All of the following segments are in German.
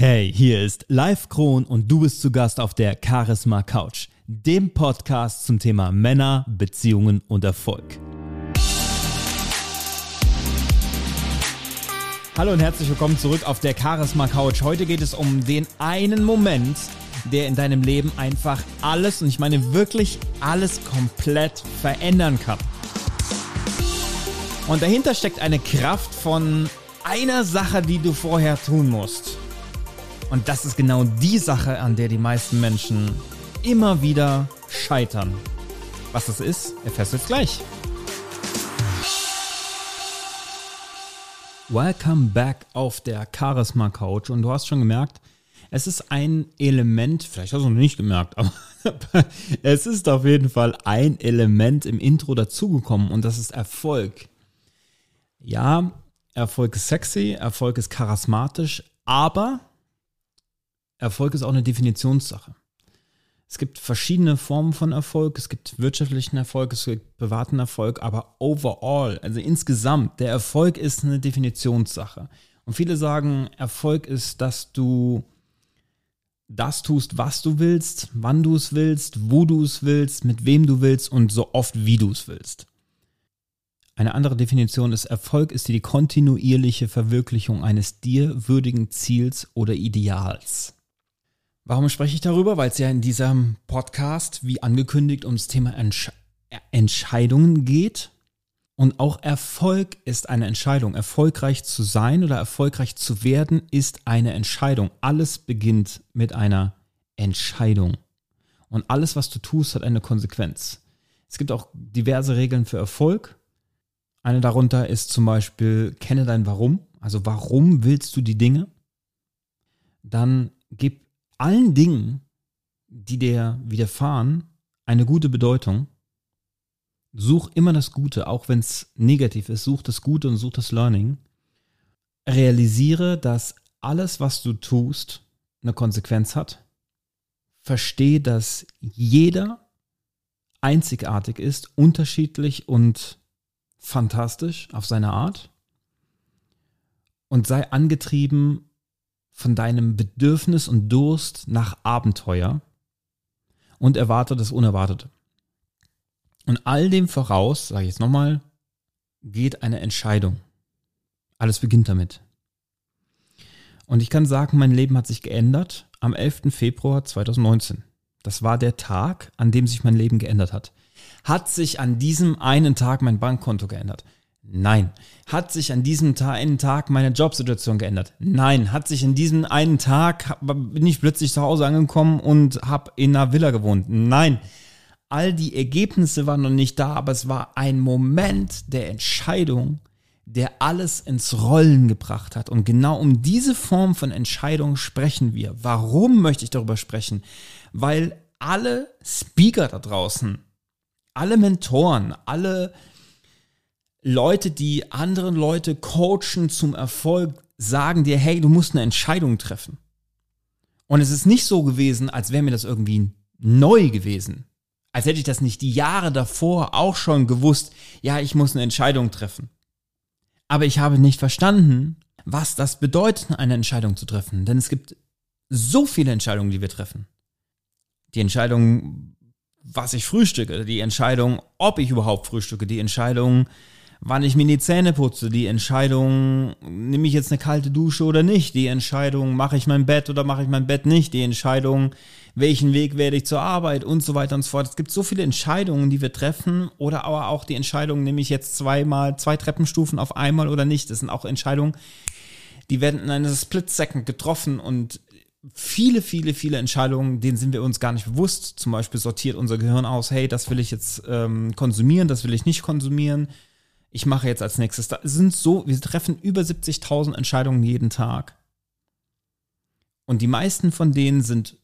Hey, hier ist Live Kron und du bist zu Gast auf der Charisma Couch, dem Podcast zum Thema Männer, Beziehungen und Erfolg. Hallo und herzlich willkommen zurück auf der Charisma Couch. Heute geht es um den einen Moment, der in deinem Leben einfach alles, und ich meine wirklich alles komplett verändern kann. Und dahinter steckt eine Kraft von einer Sache, die du vorher tun musst. Und das ist genau die Sache, an der die meisten Menschen immer wieder scheitern. Was das ist, erfährst du jetzt gleich. Welcome back auf der Charisma Couch. Und du hast schon gemerkt, es ist ein Element, vielleicht hast du es noch nicht gemerkt, aber es ist auf jeden Fall ein Element im Intro dazugekommen und das ist Erfolg. Ja, Erfolg ist sexy, Erfolg ist charismatisch, aber Erfolg ist auch eine Definitionssache. Es gibt verschiedene Formen von Erfolg. Es gibt wirtschaftlichen Erfolg, es gibt privaten Erfolg, aber overall, also insgesamt, der Erfolg ist eine Definitionssache. Und viele sagen, Erfolg ist, dass du das tust, was du willst, wann du es willst, wo du es willst, mit wem du willst und so oft, wie du es willst. Eine andere Definition ist, Erfolg ist die kontinuierliche Verwirklichung eines dir würdigen Ziels oder Ideals. Warum spreche ich darüber? Weil es ja in diesem Podcast, wie angekündigt, ums Thema Entsch Entscheidungen geht. Und auch Erfolg ist eine Entscheidung. Erfolgreich zu sein oder erfolgreich zu werden ist eine Entscheidung. Alles beginnt mit einer Entscheidung. Und alles, was du tust, hat eine Konsequenz. Es gibt auch diverse Regeln für Erfolg. Eine darunter ist zum Beispiel, kenne dein Warum. Also warum willst du die Dinge? Dann gib allen Dingen, die dir widerfahren, eine gute Bedeutung. Such immer das Gute, auch wenn es negativ ist. Such das Gute und such das Learning. Realisiere, dass alles, was du tust, eine Konsequenz hat. Verstehe, dass jeder einzigartig ist, unterschiedlich und fantastisch auf seine Art. Und sei angetrieben, von deinem Bedürfnis und Durst nach Abenteuer und erwarte das Unerwartete. Und all dem voraus, sage ich jetzt nochmal, geht eine Entscheidung. Alles beginnt damit. Und ich kann sagen, mein Leben hat sich geändert am 11. Februar 2019. Das war der Tag, an dem sich mein Leben geändert hat. Hat sich an diesem einen Tag mein Bankkonto geändert? Nein. Hat sich an diesem einen Tag meine Jobsituation geändert? Nein. Hat sich in diesem einen Tag, bin ich plötzlich zu Hause angekommen und habe in einer Villa gewohnt? Nein. All die Ergebnisse waren noch nicht da, aber es war ein Moment der Entscheidung, der alles ins Rollen gebracht hat. Und genau um diese Form von Entscheidung sprechen wir. Warum möchte ich darüber sprechen? Weil alle Speaker da draußen, alle Mentoren, alle Leute, die anderen Leute coachen zum Erfolg, sagen dir, hey, du musst eine Entscheidung treffen. Und es ist nicht so gewesen, als wäre mir das irgendwie neu gewesen. Als hätte ich das nicht die Jahre davor auch schon gewusst, ja, ich muss eine Entscheidung treffen. Aber ich habe nicht verstanden, was das bedeutet, eine Entscheidung zu treffen. Denn es gibt so viele Entscheidungen, die wir treffen. Die Entscheidung, was ich frühstücke, die Entscheidung, ob ich überhaupt frühstücke, die Entscheidung, wann ich mir die Zähne putze, die Entscheidung, nehme ich jetzt eine kalte Dusche oder nicht, die Entscheidung, mache ich mein Bett oder mache ich mein Bett nicht, die Entscheidung, welchen Weg werde ich zur Arbeit und so weiter und so fort. Es gibt so viele Entscheidungen, die wir treffen oder aber auch die Entscheidung, nehme ich jetzt zweimal, zwei Treppenstufen auf einmal oder nicht. Das sind auch Entscheidungen, die werden in einer Split-Second getroffen und viele, viele, viele Entscheidungen, denen sind wir uns gar nicht bewusst. Zum Beispiel sortiert unser Gehirn aus, hey, das will ich jetzt ähm, konsumieren, das will ich nicht konsumieren ich mache jetzt als nächstes. Da sind so, wir treffen über 70.000 Entscheidungen jeden Tag. Und die meisten von denen sind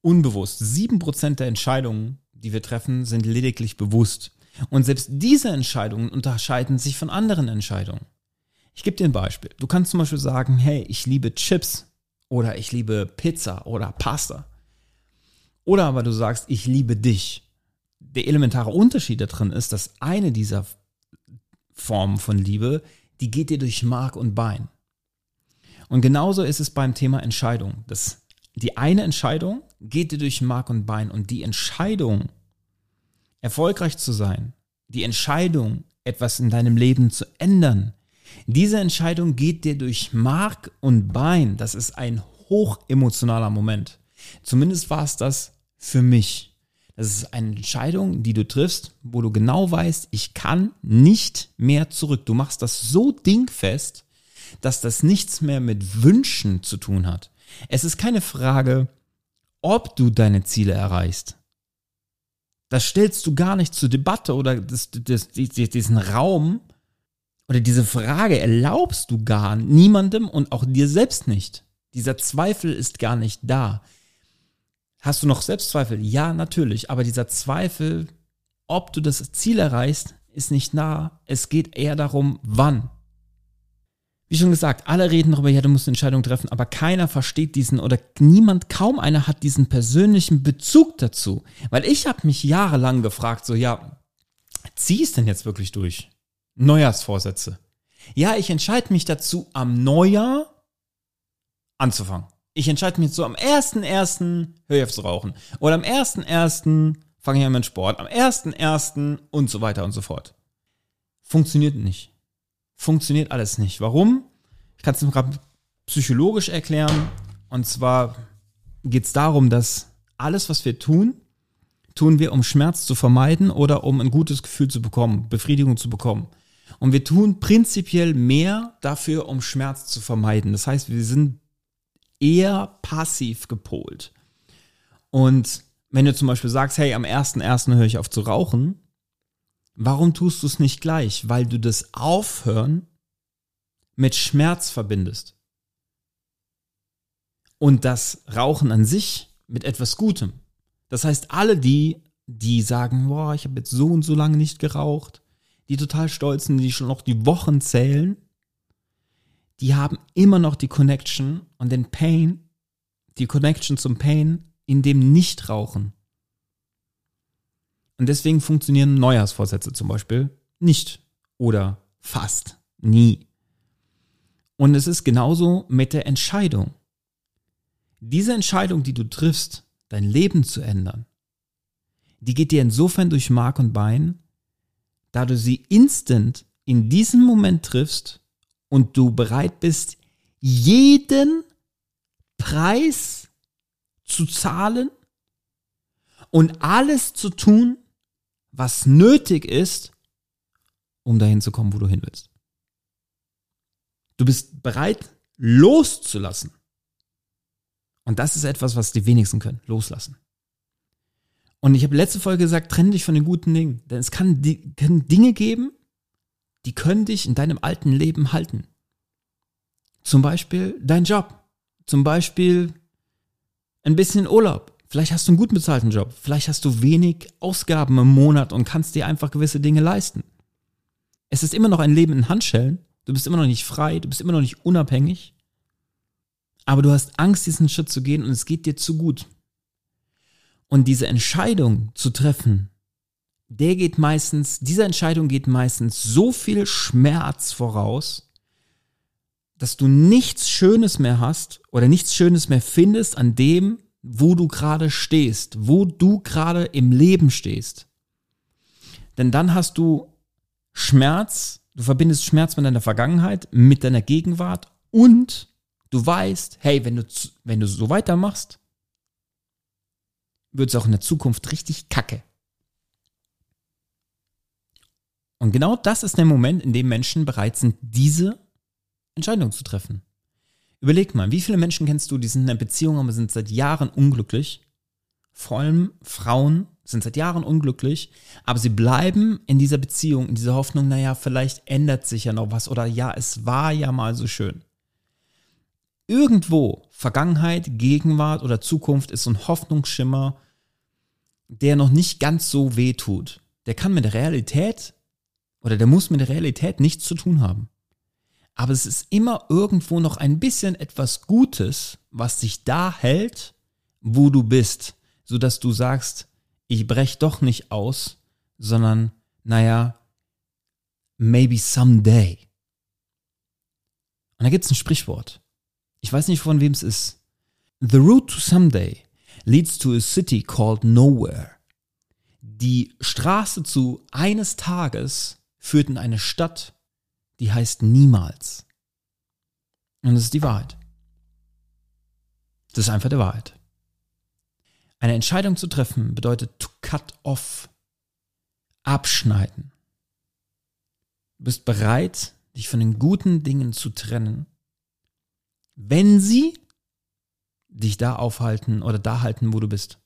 unbewusst. Sieben Prozent der Entscheidungen, die wir treffen, sind lediglich bewusst. Und selbst diese Entscheidungen unterscheiden sich von anderen Entscheidungen. Ich gebe dir ein Beispiel. Du kannst zum Beispiel sagen, hey, ich liebe Chips oder ich liebe Pizza oder Pasta. Oder aber du sagst, ich liebe dich. Der elementare Unterschied da drin ist, dass eine dieser Form von Liebe, die geht dir durch Mark und Bein. Und genauso ist es beim Thema Entscheidung. Das, die eine Entscheidung geht dir durch Mark und Bein und die Entscheidung, erfolgreich zu sein, die Entscheidung, etwas in deinem Leben zu ändern, diese Entscheidung geht dir durch Mark und Bein. Das ist ein hochemotionaler Moment. Zumindest war es das für mich. Das ist eine Entscheidung, die du triffst, wo du genau weißt, ich kann nicht mehr zurück. Du machst das so dingfest, dass das nichts mehr mit Wünschen zu tun hat. Es ist keine Frage, ob du deine Ziele erreichst. Das stellst du gar nicht zur Debatte oder das, das, diesen Raum oder diese Frage erlaubst du gar niemandem und auch dir selbst nicht. Dieser Zweifel ist gar nicht da. Hast du noch Selbstzweifel? Ja, natürlich. Aber dieser Zweifel, ob du das Ziel erreichst, ist nicht nah. Es geht eher darum, wann. Wie schon gesagt, alle reden darüber, ja, du musst eine Entscheidung treffen, aber keiner versteht diesen oder niemand, kaum einer hat diesen persönlichen Bezug dazu. Weil ich habe mich jahrelang gefragt, so, ja, zieh es denn jetzt wirklich durch? Neujahrsvorsätze. Ja, ich entscheide mich dazu, am Neujahr anzufangen. Ich entscheide mich so, am 1.1. höre ich auf zu rauchen. Oder am 1.1. fange ich an mit Sport. Am 1.1. und so weiter und so fort. Funktioniert nicht. Funktioniert alles nicht. Warum? Ich kann es gerade psychologisch erklären. Und zwar geht es darum, dass alles, was wir tun, tun wir, um Schmerz zu vermeiden oder um ein gutes Gefühl zu bekommen, Befriedigung zu bekommen. Und wir tun prinzipiell mehr dafür, um Schmerz zu vermeiden. Das heißt, wir sind eher passiv gepolt. Und wenn du zum Beispiel sagst, hey, am 1.1. höre ich auf zu rauchen, warum tust du es nicht gleich? Weil du das Aufhören mit Schmerz verbindest. Und das Rauchen an sich mit etwas Gutem. Das heißt, alle die, die sagen, boah, ich habe jetzt so und so lange nicht geraucht, die total stolz sind, die schon noch die Wochen zählen, die haben immer noch die Connection und den Pain, die Connection zum Pain in dem Nichtrauchen. Und deswegen funktionieren Neujahrsvorsätze zum Beispiel nicht oder fast nie. Und es ist genauso mit der Entscheidung. Diese Entscheidung, die du triffst, dein Leben zu ändern, die geht dir insofern durch Mark und Bein, da du sie instant in diesem Moment triffst und du bereit bist, jeden Preis zu zahlen und alles zu tun, was nötig ist, um dahin zu kommen, wo du hin willst. Du bist bereit, loszulassen. Und das ist etwas, was die wenigsten können, loslassen. Und ich habe letzte Folge gesagt, trenne dich von den guten Dingen. Denn es kann, kann Dinge geben, die können dich in deinem alten Leben halten. Zum Beispiel dein Job. Zum Beispiel ein bisschen Urlaub. Vielleicht hast du einen gut bezahlten Job. Vielleicht hast du wenig Ausgaben im Monat und kannst dir einfach gewisse Dinge leisten. Es ist immer noch ein Leben in Handschellen. Du bist immer noch nicht frei. Du bist immer noch nicht unabhängig. Aber du hast Angst, diesen Schritt zu gehen und es geht dir zu gut. Und diese Entscheidung zu treffen, der geht meistens, diese Entscheidung geht meistens so viel Schmerz voraus, dass du nichts Schönes mehr hast oder nichts Schönes mehr findest an dem, wo du gerade stehst, wo du gerade im Leben stehst. Denn dann hast du Schmerz, du verbindest Schmerz mit deiner Vergangenheit, mit deiner Gegenwart und du weißt, hey, wenn du, wenn du so weitermachst, wird es auch in der Zukunft richtig kacke. Und genau das ist der Moment, in dem Menschen bereit sind, diese Entscheidung zu treffen. Überleg mal, wie viele Menschen kennst du, die sind in einer Beziehung, aber sind seit Jahren unglücklich? Vor allem Frauen sind seit Jahren unglücklich, aber sie bleiben in dieser Beziehung, in dieser Hoffnung, naja, vielleicht ändert sich ja noch was oder ja, es war ja mal so schön. Irgendwo, Vergangenheit, Gegenwart oder Zukunft ist so ein Hoffnungsschimmer, der noch nicht ganz so weh tut. Der kann mit der Realität oder der muss mit der Realität nichts zu tun haben. Aber es ist immer irgendwo noch ein bisschen etwas Gutes, was sich da hält, wo du bist, so dass du sagst, ich brech doch nicht aus, sondern, naja, maybe someday. Und da gibt es ein Sprichwort. Ich weiß nicht, von wem es ist. The route to someday leads to a city called nowhere. Die Straße zu eines Tages führt in eine Stadt, die heißt niemals. Und das ist die Wahrheit. Das ist einfach die Wahrheit. Eine Entscheidung zu treffen bedeutet to cut off, abschneiden. Du bist bereit, dich von den guten Dingen zu trennen, wenn sie dich da aufhalten oder da halten, wo du bist.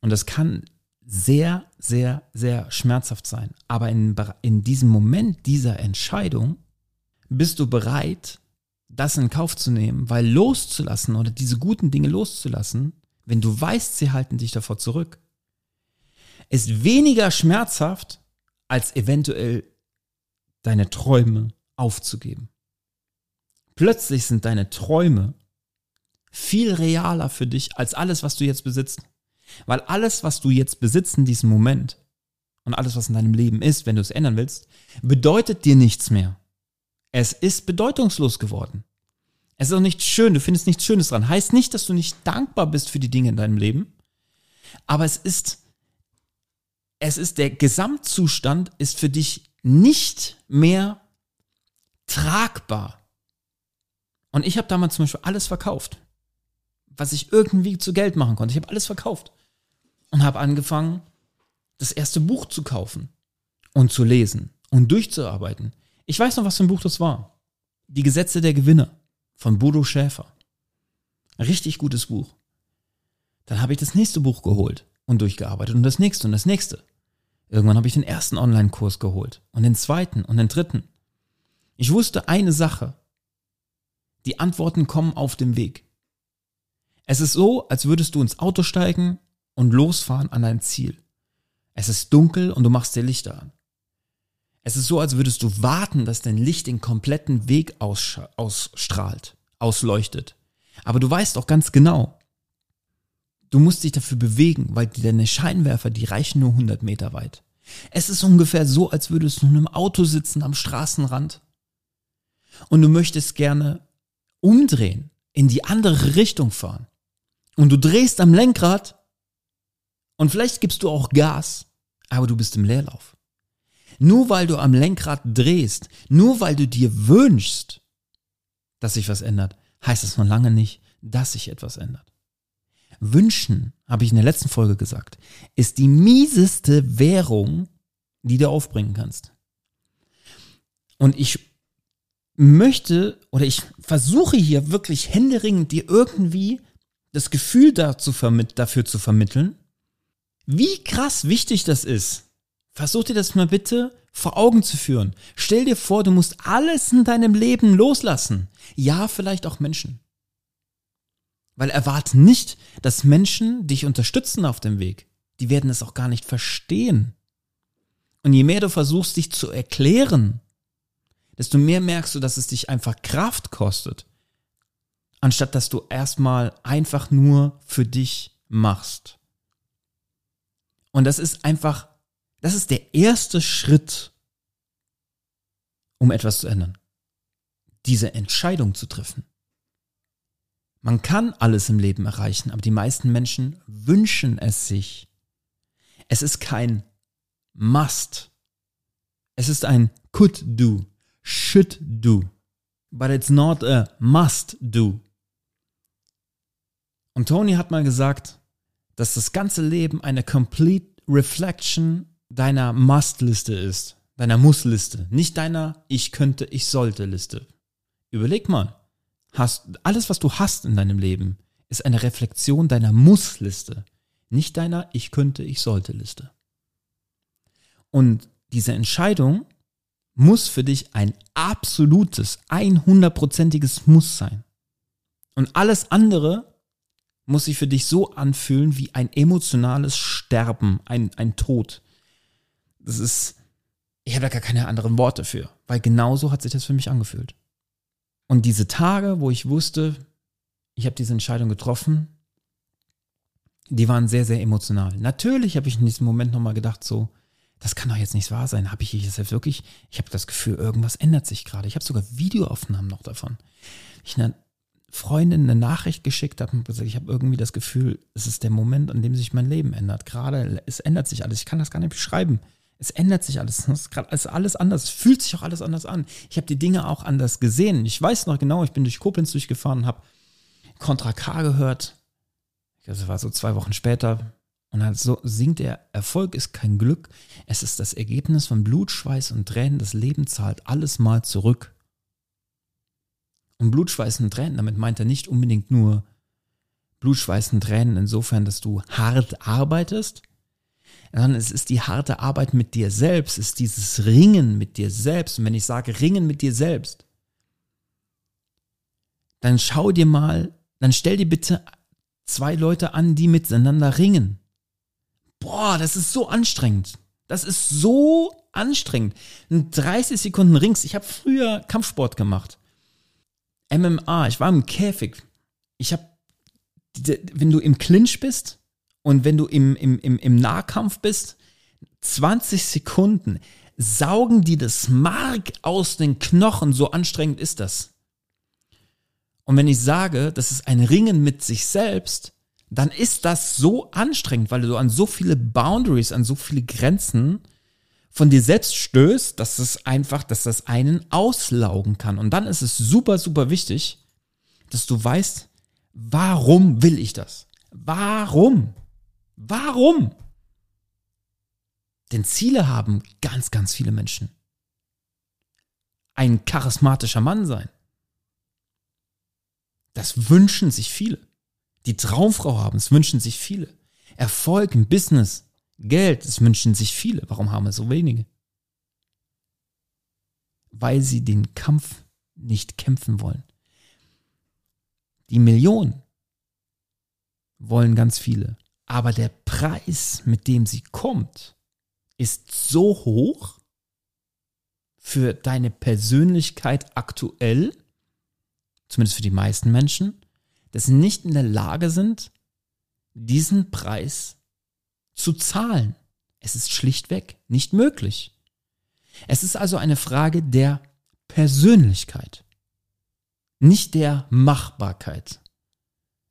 Und das kann sehr, sehr, sehr schmerzhaft sein. Aber in, in diesem Moment dieser Entscheidung bist du bereit, das in Kauf zu nehmen, weil loszulassen oder diese guten Dinge loszulassen, wenn du weißt, sie halten dich davor zurück, ist weniger schmerzhaft, als eventuell deine Träume aufzugeben. Plötzlich sind deine Träume viel realer für dich als alles, was du jetzt besitzt. Weil alles, was du jetzt besitzt in diesem Moment und alles, was in deinem Leben ist, wenn du es ändern willst, bedeutet dir nichts mehr. Es ist bedeutungslos geworden. Es ist auch nicht schön, du findest nichts Schönes dran. Heißt nicht, dass du nicht dankbar bist für die Dinge in deinem Leben, aber es ist, es ist der Gesamtzustand ist für dich nicht mehr tragbar. Und ich habe damals zum Beispiel alles verkauft was ich irgendwie zu Geld machen konnte. Ich habe alles verkauft und habe angefangen, das erste Buch zu kaufen und zu lesen und durchzuarbeiten. Ich weiß noch, was für ein Buch das war. Die Gesetze der Gewinner von Bodo Schäfer. Richtig gutes Buch. Dann habe ich das nächste Buch geholt und durchgearbeitet und das nächste und das nächste. Irgendwann habe ich den ersten Online-Kurs geholt und den zweiten und den dritten. Ich wusste eine Sache. Die Antworten kommen auf dem Weg. Es ist so, als würdest du ins Auto steigen und losfahren an dein Ziel. Es ist dunkel und du machst dir Lichter an. Es ist so, als würdest du warten, dass dein Licht den kompletten Weg ausstrahlt, ausleuchtet. Aber du weißt auch ganz genau, du musst dich dafür bewegen, weil deine Scheinwerfer, die reichen nur 100 Meter weit. Es ist ungefähr so, als würdest du in einem Auto sitzen am Straßenrand und du möchtest gerne umdrehen, in die andere Richtung fahren und du drehst am Lenkrad und vielleicht gibst du auch Gas, aber du bist im Leerlauf. Nur weil du am Lenkrad drehst, nur weil du dir wünschst, dass sich was ändert, heißt das noch lange nicht, dass sich etwas ändert. Wünschen, habe ich in der letzten Folge gesagt, ist die mieseste Währung, die du aufbringen kannst. Und ich möchte oder ich versuche hier wirklich händeringend dir irgendwie das Gefühl dazu vermit dafür zu vermitteln, wie krass wichtig das ist. Versuch dir das mal bitte vor Augen zu führen. Stell dir vor, du musst alles in deinem Leben loslassen. Ja, vielleicht auch Menschen. Weil erwarte nicht, dass Menschen dich unterstützen auf dem Weg. Die werden es auch gar nicht verstehen. Und je mehr du versuchst, dich zu erklären, desto mehr merkst du, dass es dich einfach Kraft kostet anstatt dass du erstmal einfach nur für dich machst. Und das ist einfach, das ist der erste Schritt, um etwas zu ändern. Diese Entscheidung zu treffen. Man kann alles im Leben erreichen, aber die meisten Menschen wünschen es sich. Es ist kein Must. Es ist ein could do, should do, but it's not a must do. Und Tony hat mal gesagt, dass das ganze Leben eine complete reflection deiner Must-Liste ist, deiner Muss-Liste, nicht deiner Ich könnte, ich sollte Liste. Überleg mal, hast, alles, was du hast in deinem Leben, ist eine Reflexion deiner Muss-Liste, nicht deiner Ich könnte, ich sollte Liste. Und diese Entscheidung muss für dich ein absolutes, 100%iges Muss sein. Und alles andere muss sich für dich so anfühlen wie ein emotionales Sterben, ein, ein Tod. Das ist, ich habe da gar keine anderen Worte für, weil genauso hat sich das für mich angefühlt. Und diese Tage, wo ich wusste, ich habe diese Entscheidung getroffen, die waren sehr, sehr emotional. Natürlich habe ich in diesem Moment nochmal gedacht, so, das kann doch jetzt nicht wahr sein. Habe ich jetzt selbst wirklich, ich habe das Gefühl, irgendwas ändert sich gerade. Ich habe sogar Videoaufnahmen noch davon. Ich Freundin eine Nachricht geschickt habe und gesagt, ich habe irgendwie das Gefühl, es ist der Moment, an dem sich mein Leben ändert. Gerade, es ändert sich alles. Ich kann das gar nicht beschreiben. Es ändert sich alles. Es ist alles anders. Es fühlt sich auch alles anders an. Ich habe die Dinge auch anders gesehen. Ich weiß noch genau, ich bin durch Koblenz durchgefahren habe Contra K gehört. Das war so zwei Wochen später. Und dann so singt er, Erfolg ist kein Glück, es ist das Ergebnis von Blut, Schweiß und Tränen, das Leben zahlt alles mal zurück. Und Blut, Schweiß und Tränen, damit meint er nicht unbedingt nur Blut, Schweiß und Tränen insofern, dass du hart arbeitest, sondern es ist die harte Arbeit mit dir selbst, es ist dieses Ringen mit dir selbst. Und wenn ich sage Ringen mit dir selbst, dann schau dir mal, dann stell dir bitte zwei Leute an, die miteinander ringen. Boah, das ist so anstrengend. Das ist so anstrengend. 30 Sekunden Rings. Ich habe früher Kampfsport gemacht. MMA, ich war im Käfig. Ich habe, wenn du im Clinch bist und wenn du im, im, im, im Nahkampf bist, 20 Sekunden saugen die das Mark aus den Knochen, so anstrengend ist das. Und wenn ich sage, das ist ein Ringen mit sich selbst, dann ist das so anstrengend, weil du an so viele Boundaries, an so viele Grenzen von dir selbst stößt, dass es einfach, dass das einen auslaugen kann. Und dann ist es super, super wichtig, dass du weißt, warum will ich das? Warum? Warum? Denn Ziele haben ganz, ganz viele Menschen. Ein charismatischer Mann sein. Das wünschen sich viele. Die Traumfrau haben, das wünschen sich viele. Erfolg im Business, Geld, das wünschen sich viele. Warum haben wir so wenige? Weil sie den Kampf nicht kämpfen wollen. Die Millionen wollen ganz viele. Aber der Preis, mit dem sie kommt, ist so hoch für deine Persönlichkeit aktuell, zumindest für die meisten Menschen, dass sie nicht in der Lage sind, diesen Preis zu zahlen. Es ist schlichtweg nicht möglich. Es ist also eine Frage der Persönlichkeit, nicht der Machbarkeit.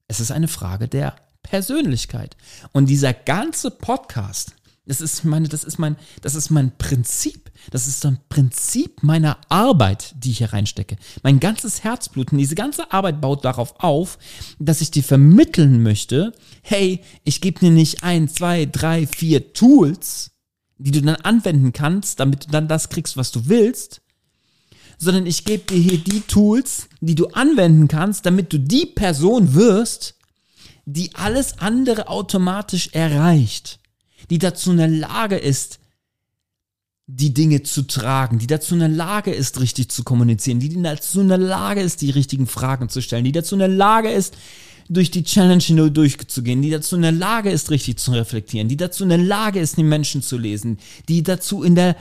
Es ist eine Frage der Persönlichkeit. Und dieser ganze Podcast das ist meine, das ist mein, das ist mein Prinzip. Das ist ein Prinzip meiner Arbeit, die ich hier reinstecke. Mein ganzes Herzblut und diese ganze Arbeit baut darauf auf, dass ich dir vermitteln möchte, hey, ich gebe dir nicht ein, zwei, drei, vier Tools, die du dann anwenden kannst, damit du dann das kriegst, was du willst, sondern ich gebe dir hier die Tools, die du anwenden kannst, damit du die Person wirst, die alles andere automatisch erreicht die dazu in der Lage ist, die Dinge zu tragen, die dazu in der Lage ist, richtig zu kommunizieren, die dazu in der Lage ist, die richtigen Fragen zu stellen, die dazu in der Lage ist, durch die Challenge hindurch durchzugehen, die dazu in der Lage ist, richtig zu reflektieren, die dazu in der Lage ist, die Menschen zu lesen, die dazu in der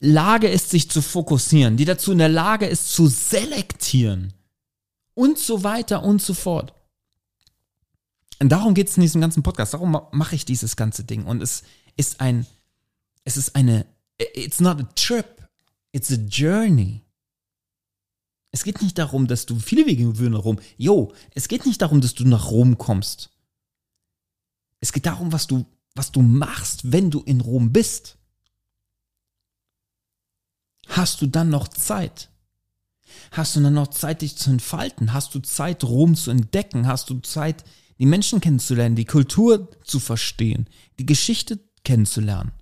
Lage ist, sich zu fokussieren, die dazu in der Lage ist, zu selektieren und so weiter und so fort. Und darum geht es in diesem ganzen Podcast. Darum mache ich dieses ganze Ding. Und es ist ein, es ist eine, it's not a trip, it's a journey. Es geht nicht darum, dass du, viele Wege führen nach Rom. Jo, es geht nicht darum, dass du nach Rom kommst. Es geht darum, was du, was du machst, wenn du in Rom bist. Hast du dann noch Zeit? Hast du dann noch Zeit, dich zu entfalten? Hast du Zeit, Rom zu entdecken? Hast du Zeit, die Menschen kennenzulernen, die Kultur zu verstehen, die Geschichte kennenzulernen.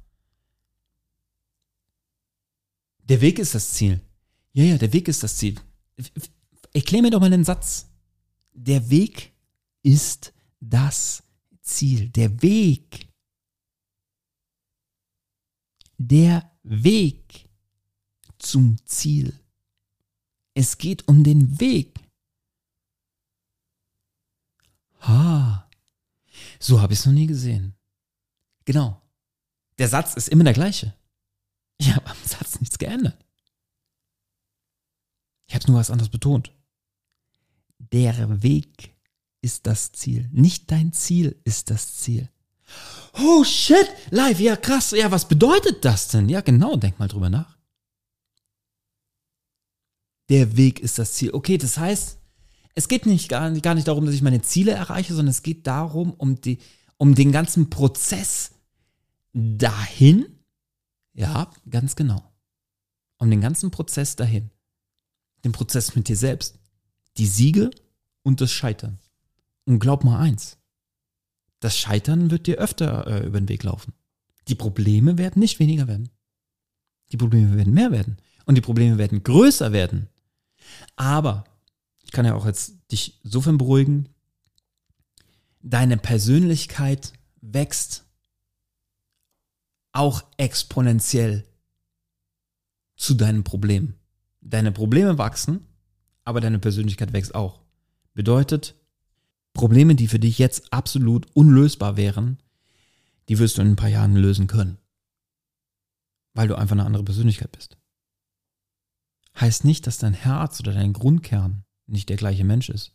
Der Weg ist das Ziel. Ja, ja, der Weg ist das Ziel. Erklär mir doch mal den Satz. Der Weg ist das Ziel. Der Weg. Der Weg zum Ziel. Es geht um den Weg. Ha, so habe ich es noch nie gesehen. Genau. Der Satz ist immer der gleiche. Ich habe am Satz nichts geändert. Ich habe nur was anderes betont. Der Weg ist das Ziel. Nicht dein Ziel ist das Ziel. Oh shit, live, ja krass. Ja, was bedeutet das denn? Ja, genau, denk mal drüber nach. Der Weg ist das Ziel. Okay, das heißt, Es geht nicht gar, gar nicht darum, dass ich meine Ziele erreiche, sondern es geht darum, um, die, um den ganzen Prozess dahin. Ja, ganz genau. Um den ganzen Prozess dahin. Den Prozess mit dir selbst. Die Siege und das Scheitern. Und glaub mal eins. Das Scheitern wird dir öfter äh, über den Weg laufen. Die Probleme werden nicht weniger werden. Die Probleme werden mehr werden. Und die Probleme werden größer werden. Aber ich kann ja auch jetzt dich sofern beruhigen, deine Persönlichkeit wächst auch exponentiell zu deinen Problemen. Deine Probleme wachsen, aber deine Persönlichkeit wächst auch. Bedeutet, Probleme, die für dich jetzt absolut unlösbar wären, die wirst du in ein paar Jahren lösen können. Weil du einfach eine andere Persönlichkeit bist. Heißt nicht, dass dein Herz oder dein Grundkern nicht der gleiche Mensch ist.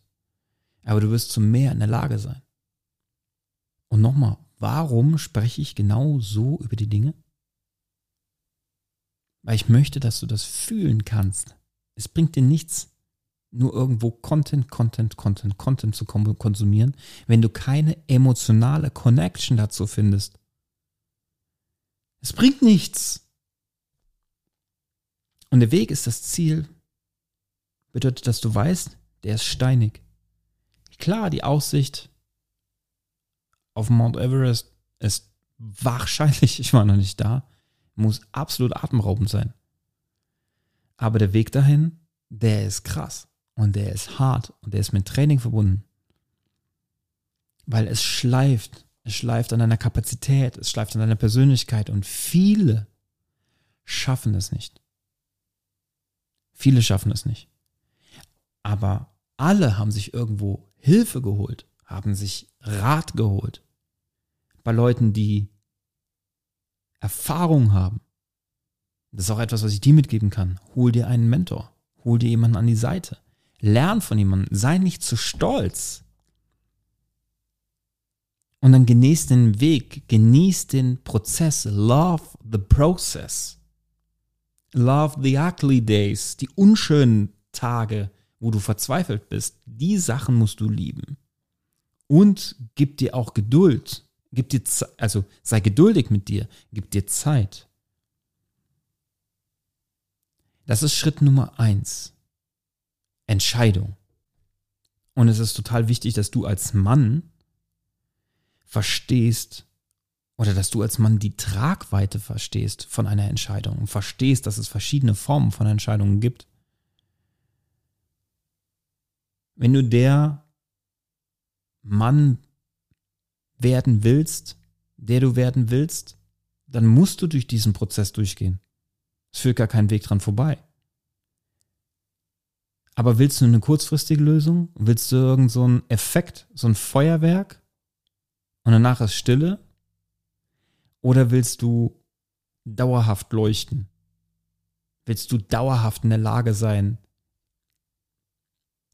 Aber du wirst zu mehr in der Lage sein. Und nochmal, warum spreche ich genau so über die Dinge? Weil ich möchte, dass du das fühlen kannst. Es bringt dir nichts, nur irgendwo Content, Content, Content, Content zu konsumieren, wenn du keine emotionale Connection dazu findest. Es bringt nichts. Und der Weg ist das Ziel. Bedeutet, dass du weißt, der ist steinig. Klar, die Aussicht auf Mount Everest ist wahrscheinlich, ich war noch nicht da, muss absolut atemberaubend sein. Aber der Weg dahin, der ist krass und der ist hart und der ist mit Training verbunden. Weil es schleift, es schleift an deiner Kapazität, es schleift an deiner Persönlichkeit und viele schaffen es nicht. Viele schaffen es nicht. Aber alle haben sich irgendwo Hilfe geholt, haben sich Rat geholt. Bei Leuten, die Erfahrung haben. Das ist auch etwas, was ich dir mitgeben kann. Hol dir einen Mentor. Hol dir jemanden an die Seite. Lern von jemandem. Sei nicht zu stolz. Und dann genieß den Weg, genieß den Prozess. Love the process. Love the ugly days, die unschönen Tage, wo du verzweifelt bist. Die Sachen musst du lieben. Und gib dir auch Geduld. Gib dir, also sei geduldig mit dir. Gib dir Zeit. Das ist Schritt Nummer eins. Entscheidung. Und es ist total wichtig, dass du als Mann verstehst, oder dass du als Mann die Tragweite verstehst von einer Entscheidung und verstehst, dass es verschiedene Formen von Entscheidungen gibt. Wenn du der Mann werden willst, der du werden willst, dann musst du durch diesen Prozess durchgehen. Es führt gar keinen Weg dran vorbei. Aber willst du eine kurzfristige Lösung? Willst du irgend so Effekt, so ein Feuerwerk? Und danach ist Stille? Oder willst du dauerhaft leuchten? Willst du dauerhaft in der Lage sein,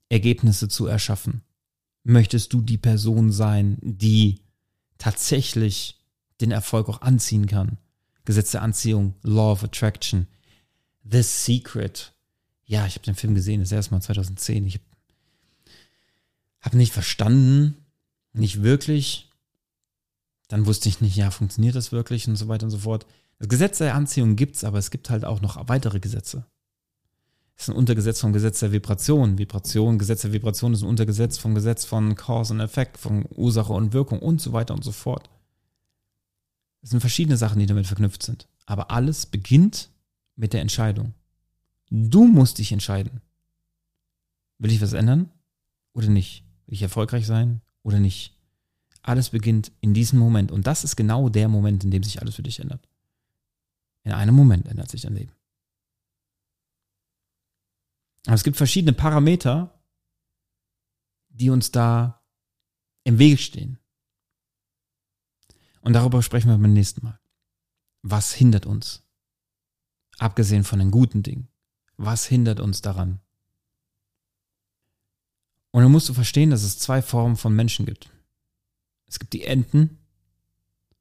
Ergebnisse zu erschaffen? Möchtest du die Person sein, die tatsächlich den Erfolg auch anziehen kann? Gesetz der Anziehung, Law of Attraction, The Secret. Ja, ich habe den Film gesehen, das erste Mal 2010. Ich habe nicht verstanden, nicht wirklich, dann wusste ich nicht, ja, funktioniert das wirklich und so weiter und so fort. Das Gesetz der Anziehung gibt es, aber es gibt halt auch noch weitere Gesetze. Ist ein Untergesetz vom Gesetz der Vibration. Vibration, Gesetz der Vibration ist ein Untergesetz vom Gesetz von Cause und Effekt, von Ursache und Wirkung und so weiter und so fort. Es sind verschiedene Sachen, die damit verknüpft sind. Aber alles beginnt mit der Entscheidung. Du musst dich entscheiden. Will ich was ändern oder nicht? Will ich erfolgreich sein oder nicht? Alles beginnt in diesem Moment. Und das ist genau der Moment, in dem sich alles für dich ändert. In einem Moment ändert sich dein Leben. Aber es gibt verschiedene Parameter, die uns da im Weg stehen. Und darüber sprechen wir beim nächsten Mal. Was hindert uns? Abgesehen von den guten Dingen. Was hindert uns daran? Und dann musst du verstehen, dass es zwei Formen von Menschen gibt. Es gibt die Enten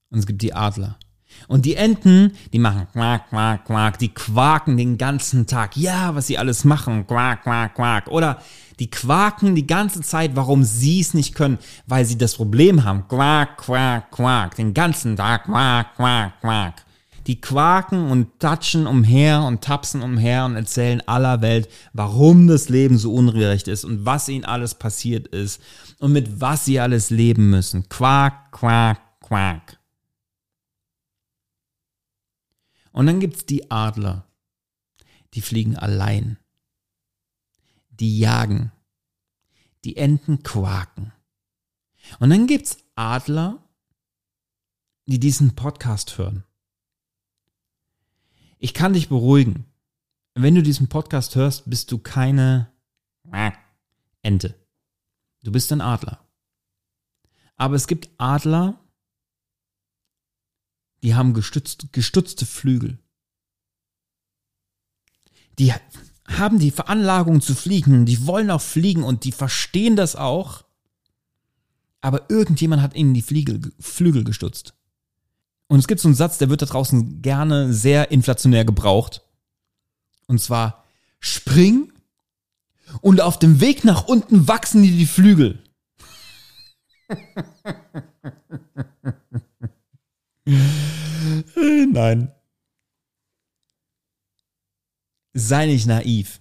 und es gibt die Adler. Und die Enten, die machen quack, quack, quack, die quaken den ganzen Tag. Ja, was sie alles machen, quack, quack, quack. Oder die quaken die ganze Zeit, warum sie es nicht können, weil sie das Problem haben. Quack, quack, quack, den ganzen Tag, quack, quack, quack. Die quaken und tatschen umher und tapsen umher und erzählen aller Welt, warum das Leben so ungerecht ist und was ihnen alles passiert ist und mit was sie alles leben müssen. Quack, quack, quack. Und dann gibt's die Adler. Die fliegen allein. Die jagen. Die Enten quaken. Und dann gibt's Adler, die diesen Podcast hören. Ich kann dich beruhigen. Wenn du diesen Podcast hörst, bist du keine Ente. Du bist ein Adler. Aber es gibt Adler, die haben gestützt, gestutzte Flügel. Die haben die Veranlagung zu fliegen, die wollen auch fliegen und die verstehen das auch. Aber irgendjemand hat ihnen die Fliegel, Flügel gestutzt. Und es gibt so einen Satz, der wird da draußen gerne sehr inflationär gebraucht. Und zwar, spring und auf dem Weg nach unten wachsen dir die Flügel. Nein. Sei nicht naiv.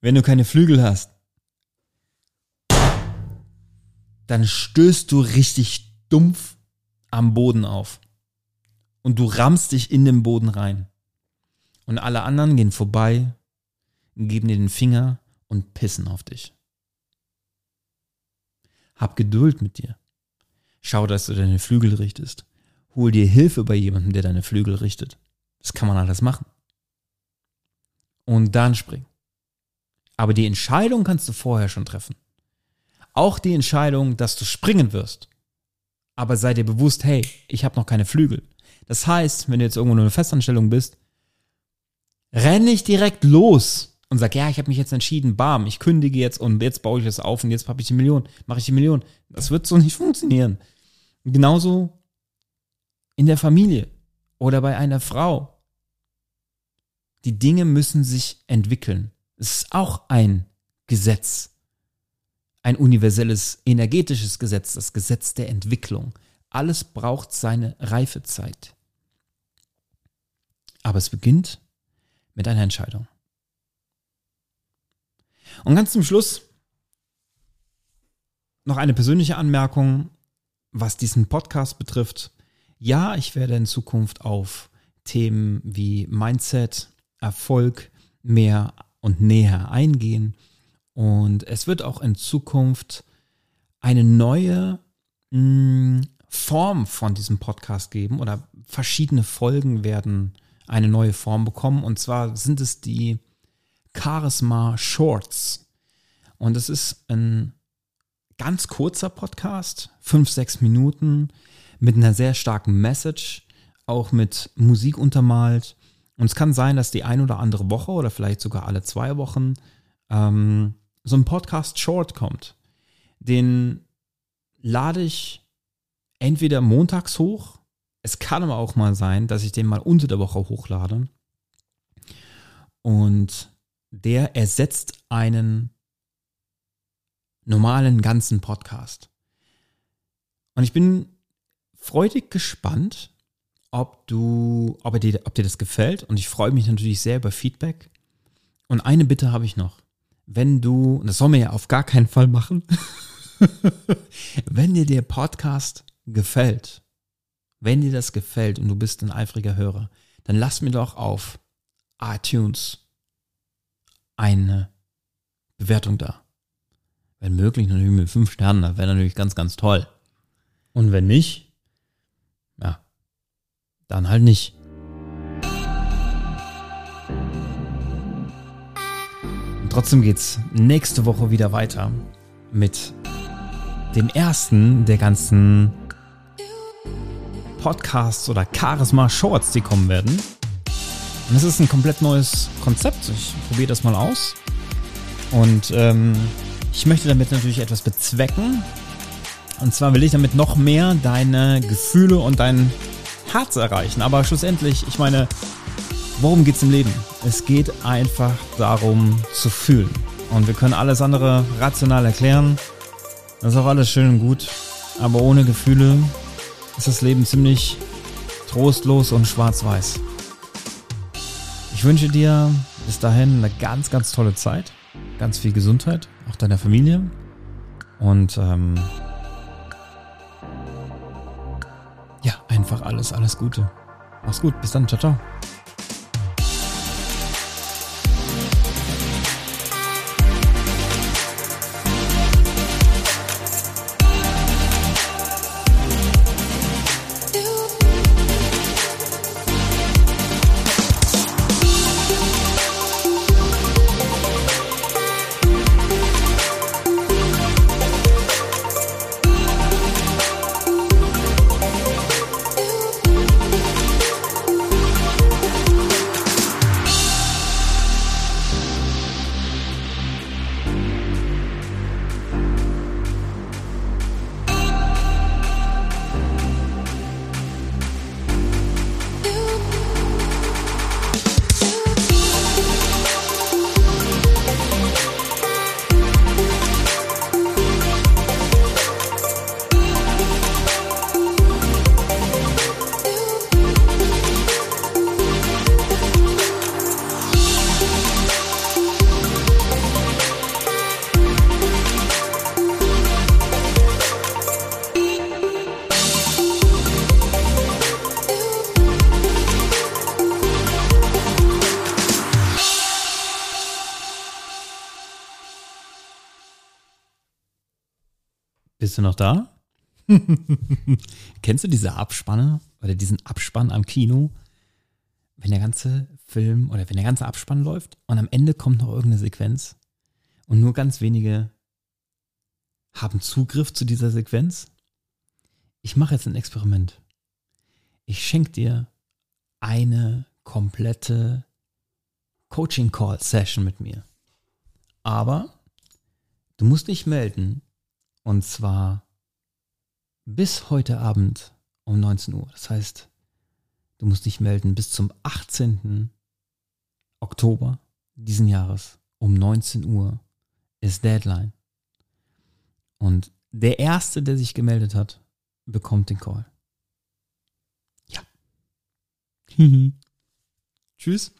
Wenn du keine Flügel hast, dann stößt du richtig dumpf am Boden auf. Und du rammst dich in den Boden rein. Und alle anderen gehen vorbei, geben dir den Finger und pissen auf dich. Hab Geduld mit dir. Schau, dass du deine Flügel richtest. Hol dir Hilfe bei jemandem, der deine Flügel richtet. Das kann man alles machen. Und dann spring. Aber die Entscheidung kannst du vorher schon treffen. Auch die Entscheidung, dass du springen wirst. Aber sei dir bewusst, hey, ich habe noch keine Flügel. Das heißt, wenn du jetzt irgendwo nur eine Festanstellung bist, renn nicht direkt los und sag, ja, ich habe mich jetzt entschieden, bam, ich kündige jetzt und jetzt baue ich das auf und jetzt habe ich die Million, mache ich die Million. Das wird so nicht funktionieren. Genauso in der Familie oder bei einer Frau. Die Dinge müssen sich entwickeln. Es ist auch ein Gesetz. Ein universelles energetisches Gesetz, das Gesetz der Entwicklung. Alles braucht seine Reifezeit. Aber es beginnt mit einer Entscheidung. Und ganz zum Schluss noch eine persönliche Anmerkung, was diesen Podcast betrifft. Ja, ich werde in Zukunft auf Themen wie Mindset, Erfolg mehr und näher eingehen. Und es wird auch in Zukunft eine neue mh, hm, Form von diesem Podcast geben oder verschiedene Folgen werden eine neue Form bekommen. Und zwar sind es die Charisma Shorts. Und es ist ein ganz kurzer Podcast, fünf, sechs Minuten, mit einer sehr starken Message, auch mit Musik untermalt. Und es kann sein, dass die ein oder andere Woche oder vielleicht sogar alle zwei Wochen ähm, so ein Podcast Short kommt. Den lade ich entweder montags hoch. Es kann aber auch mal sein, dass ich den mal unter der Woche hochlade. Und der ersetzt einen normalen ganzen Podcast. Und ich bin freudig gespannt, ob du, ob dir, ob dir das gefällt. Und ich freue mich natürlich sehr über Feedback. Und eine Bitte habe ich noch. Wenn du, und das soll man ja auf gar keinen Fall machen, wenn dir der Podcast gefällt, wenn dir das gefällt und du bist ein eifriger Hörer, dann lass mir doch auf iTunes eine Bewertung da. Wenn möglich natürlich mit fünf Sternen, das wäre natürlich ganz, ganz toll. Und wenn nicht, ja, dann halt nicht. Und trotzdem geht's nächste Woche wieder weiter mit dem ersten der ganzen Podcasts oder Charisma Shorts, die kommen werden. Und es ist ein komplett neues Konzept. Ich probiere das mal aus. Und ähm, ich möchte damit natürlich etwas bezwecken. Und zwar will ich damit noch mehr deine Gefühle und dein Herz erreichen. Aber schlussendlich, ich meine, worum geht's im Leben? Es geht einfach darum zu fühlen. Und wir können alles andere rational erklären. Das ist auch alles schön und gut. Aber ohne Gefühle ist das Leben ziemlich trostlos und schwarz-weiß. Ich wünsche dir bis dahin eine ganz, ganz tolle Zeit. Ganz viel Gesundheit, auch deiner Familie. Und ähm, ja, einfach alles, alles Gute. Mach's gut. Bis dann. Ciao, ciao. Bist du noch da? Kennst du diese Abspanne oder diesen Abspann am Kino? Wenn der ganze Film oder wenn der ganze Abspann läuft und am Ende kommt noch irgendeine Sequenz und nur ganz wenige haben Zugriff zu dieser Sequenz. Ich mache jetzt ein Experiment. Ich schenke dir eine komplette Coaching Call Session mit mir. Aber du musst dich melden und zwar bis heute Abend um 19 Uhr. Das heißt, du musst dich melden bis zum 18. Oktober diesen Jahres um 19 Uhr ist Deadline. Und der Erste, der sich gemeldet hat, bekommt den Call. Ja. Tschüss.